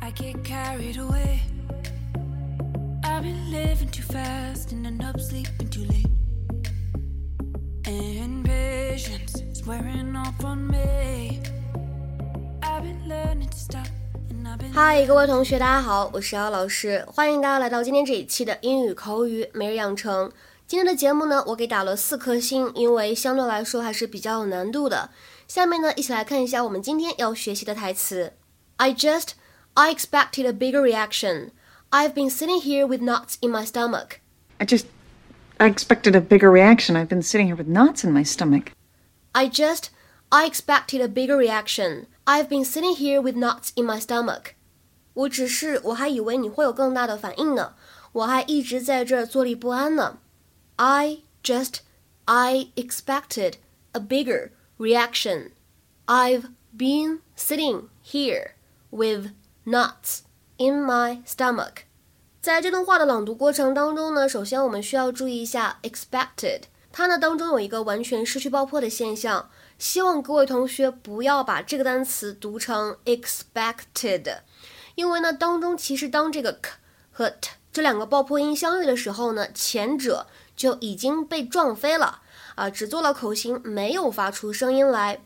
I get carried away. I've been living too fast and end up sleeping too late. And patience is wearing off on me. I've been learning to stop. and I've been 嗨，各位同学，大家好，我是姚老师，欢迎大家来到今天这一期的英语口语每日养成。今天的节目呢，我给打了四颗星，因为相对来说还是比较有难度的。下面呢，一起来看一下我们今天要学习的台词。I just, I expected a bigger reaction. I've been sitting here with knots in my stomach. I just. I expected a bigger reaction. I've been sitting here with knots in my stomach. I just, I expected a bigger reaction. I've been sitting here with knots in my stomach. 我只是，我还以为你会有更大的反应呢，我还一直在这儿坐立不安呢。I just, I expected a bigger reaction. I've been sitting here with knots in my stomach. 在这段话的朗读过程当中呢，首先我们需要注意一下 expected，它呢当中有一个完全失去爆破的现象，希望各位同学不要把这个单词读成 expected，因为呢当中其实当这个 k 和 t 这两个爆破音相遇的时候呢，前者就已经被撞飞了啊，只做了口型，没有发出声音来。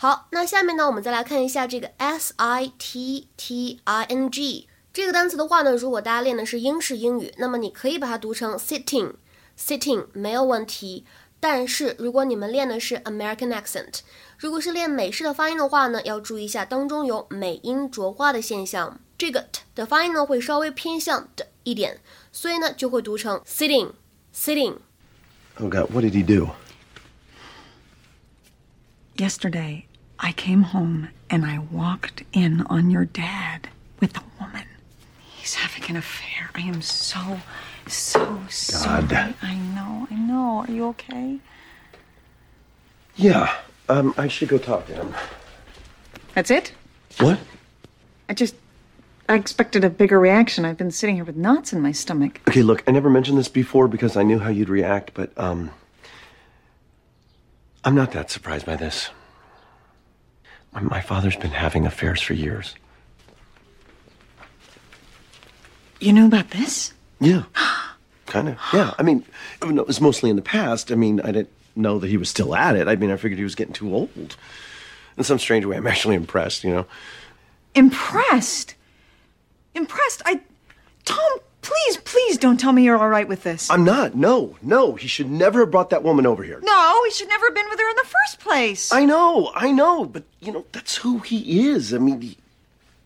好，那下面呢，我们再来看一下这个 s i t t i n g。这个单词的话呢，如果大家练的是英式英语，那么你可以把它读成 sitting，sitting 没有问题。但是如果你们练的是 American accent，如果是练美式的发音的话呢，要注意一下当中有美音浊化的现象，这个 t 的发音呢会稍微偏向的一点，所以呢就会读成 sitting，sitting。Oh God, what did he do? Yesterday, I came home and I walked in on your dad with a woman. He's having an affair. I am so, so sorry. God. I know, I know. Are you okay? Yeah, um, I should go talk to him. That's it? What? I just. I expected a bigger reaction. I've been sitting here with knots in my stomach. Okay, look, I never mentioned this before because I knew how you'd react, but, um, I'm not that surprised by this. My, father's been having affairs for years. You knew about this? Yeah. kind of. Yeah. I mean, it was mostly in the past. I mean, I didn't know that he was still at it. I mean, I figured he was getting too old. In some strange way, I'm actually impressed, you know? Impressed. Impressed. I. Tom, please, please don't tell me you're all right with this. I'm not. No, no. He should never have brought that woman over here. No, he should never have been with her in the first place. I know, I know, but you know that's who he is. I mean, he,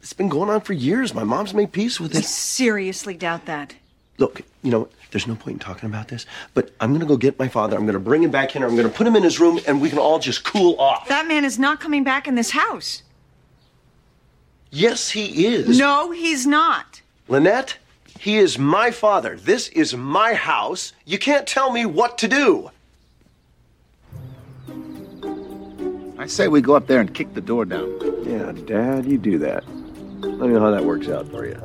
it's been going on for years. My mom's made peace with it. I seriously doubt that. Look, you know, there's no point in talking about this, but I'm gonna go get my father. I'm gonna bring him back here. I'm gonna put him in his room, and we can all just cool off. That man is not coming back in this house. yes, he is. No, he's not. Lynette, he is my father. This is my house. You can't tell me what to do. I say we go up there and kick the door down. Yeah, Dad, you do that. Let me know how that works out for you.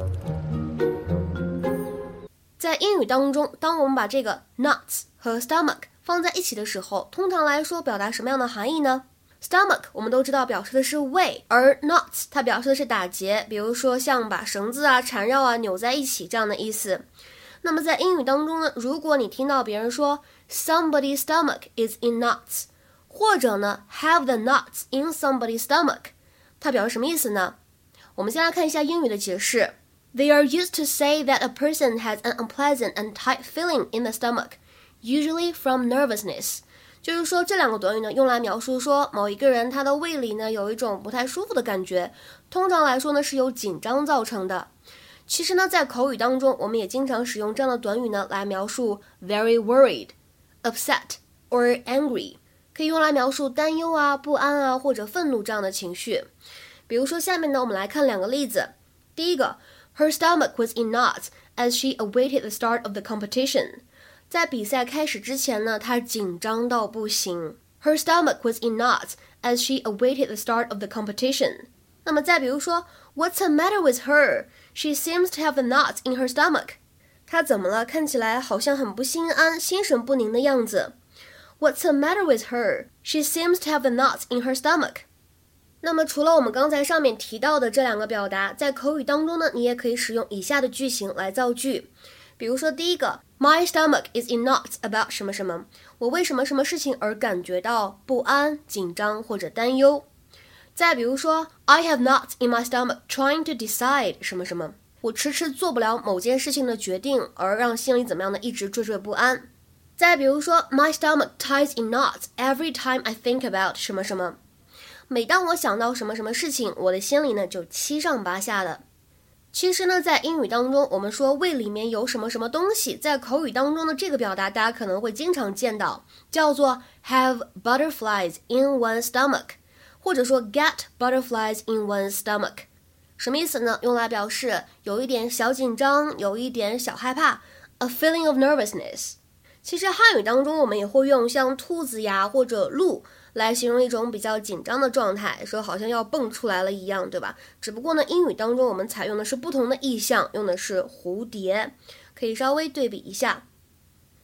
在英语当中，当我们把这个 nuts 和 stomach 放在一起的时候，通常来说表达什么样的含义呢 ？stomach 我们都知道表示的是胃，而 nuts 它表示的是打结，比如说像把绳子啊缠绕啊扭在一起这样的意思。那么在英语当中呢，如果你听到别人说 somebody's stomach is in knots，或者呢 have the nuts in somebody's stomach，它表示什么意思呢？我们先来看一下英语的解释。They are used to say that a person has an unpleasant and tight feeling in the stomach, usually from nervousness. 就是说，这两个短语呢，用来描述说某一个人他的胃里呢有一种不太舒服的感觉，通常来说呢是由紧张造成的。其实呢，在口语当中，我们也经常使用这样的短语呢来描述 very worried, upset or angry，可以用来描述担忧啊、不安啊或者愤怒这样的情绪。比如说，下面呢，我们来看两个例子。第一个，Her stomach was in knots as she awaited the start of the competition。在比赛开始之前呢，她紧张到不行。Her stomach was in knots as she awaited the start of the competition。那么再比如说，What's the matter with her? She seems to have the knots in her stomach。她怎么了？看起来好像很不心安、心神不宁的样子。What's the matter with her? She seems to have the knots in her stomach。 那么除了我们刚才上面提到的这两个表达，在口语当中呢，你也可以使用以下的句型来造句。 比如说第一个，My stomach is in knots about 什么什么，我为什么什么事情而感觉到不安、紧张或者担忧。再比如说，I have knots in my stomach trying to decide 什么什么，我迟迟做不了某件事情的决定，而让心里怎么样呢？一直惴惴不安。再比如说，My stomach ties in knots every time I think about 什么什么，每当我想到什么什么事情，我的心里呢就七上八下的。其实呢，在英语当中，我们说胃里面有什么什么东西，在口语当中的这个表达，大家可能会经常见到，叫做 have butterflies in one's stomach，或者说 get butterflies in one's stomach，什么意思呢？用来表示有一点小紧张，有一点小害怕，a feeling of nervousness。其实汉语当中，我们也会用像兔子呀或者鹿来形容一种比较紧张的状态，说好像要蹦出来了一样，对吧？只不过呢，英语当中我们采用的是不同的意象，用的是蝴蝶，可以稍微对比一下。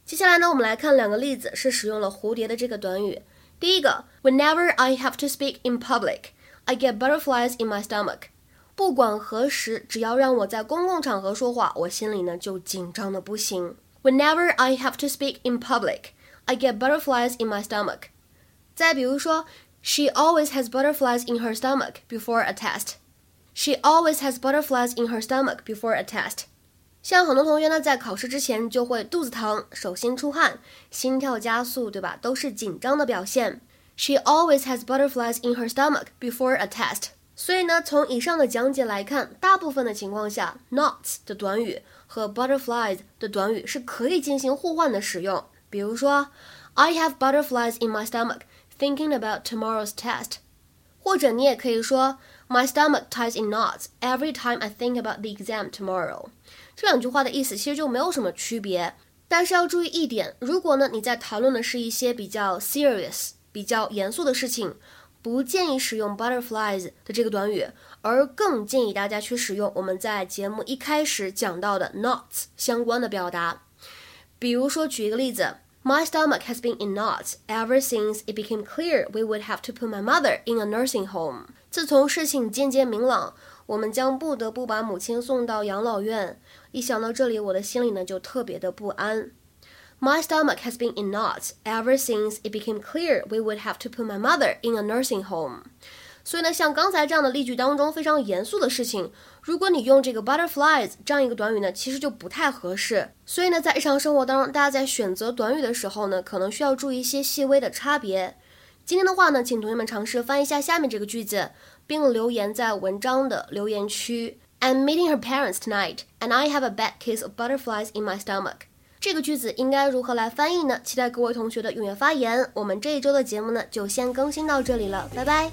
接下来呢，我们来看两个例子，是使用了蝴蝶的这个短语。第一个，Whenever I have to speak in public, I get butterflies in my stomach。不管何时，只要让我在公共场合说话，我心里呢就紧张的不行。Whenever I have to speak in public, I get butterflies in my stomach. 再比如说，She always has butterflies in her stomach before a test. She always has butterflies in her stomach before a test. 像很多同学呢，在考试之前就会肚子疼、手心出汗、心跳加速，对吧？都是紧张的表现。She always has butterflies in her stomach before a test. 所以呢，从以上的讲解来看，大部分的情况下，knots 的短语和 butterflies 的短语是可以进行互换的使用。比如说，I have butterflies in my stomach thinking about tomorrow's test。或者你也可以说，My stomach ties in knots every time I think about the exam tomorrow。这两句话的意思其实就没有什么区别，但是要注意一点，如果呢你在谈论的是一些比较 serious、比较严肃的事情。不建议使用 butterflies 的这个短语，而更建议大家去使用我们在节目一开始讲到的 knots 相关的表达。比如说，举一个例子：My stomach has been in knots ever since it became clear we would have to put my mother in a nursing home。自从事情渐渐明朗，我们将不得不把母亲送到养老院。一想到这里，我的心里呢就特别的不安。My stomach has been in knots ever since it became clear we would have to put my mother in a nursing home。所以呢，像刚才这样的例句当中非常严肃的事情，如果你用这个 butterflies 这样一个短语呢，其实就不太合适。所以呢，在日常生活当中，大家在选择短语的时候呢，可能需要注意一些细微的差别。今天的话呢，请同学们尝试翻译一下下面这个句子，并留言在文章的留言区。I'm meeting her parents tonight, and I have a bad case of butterflies in my stomach. 这个句子应该如何来翻译呢？期待各位同学的踊跃发言。我们这一周的节目呢，就先更新到这里了，拜拜。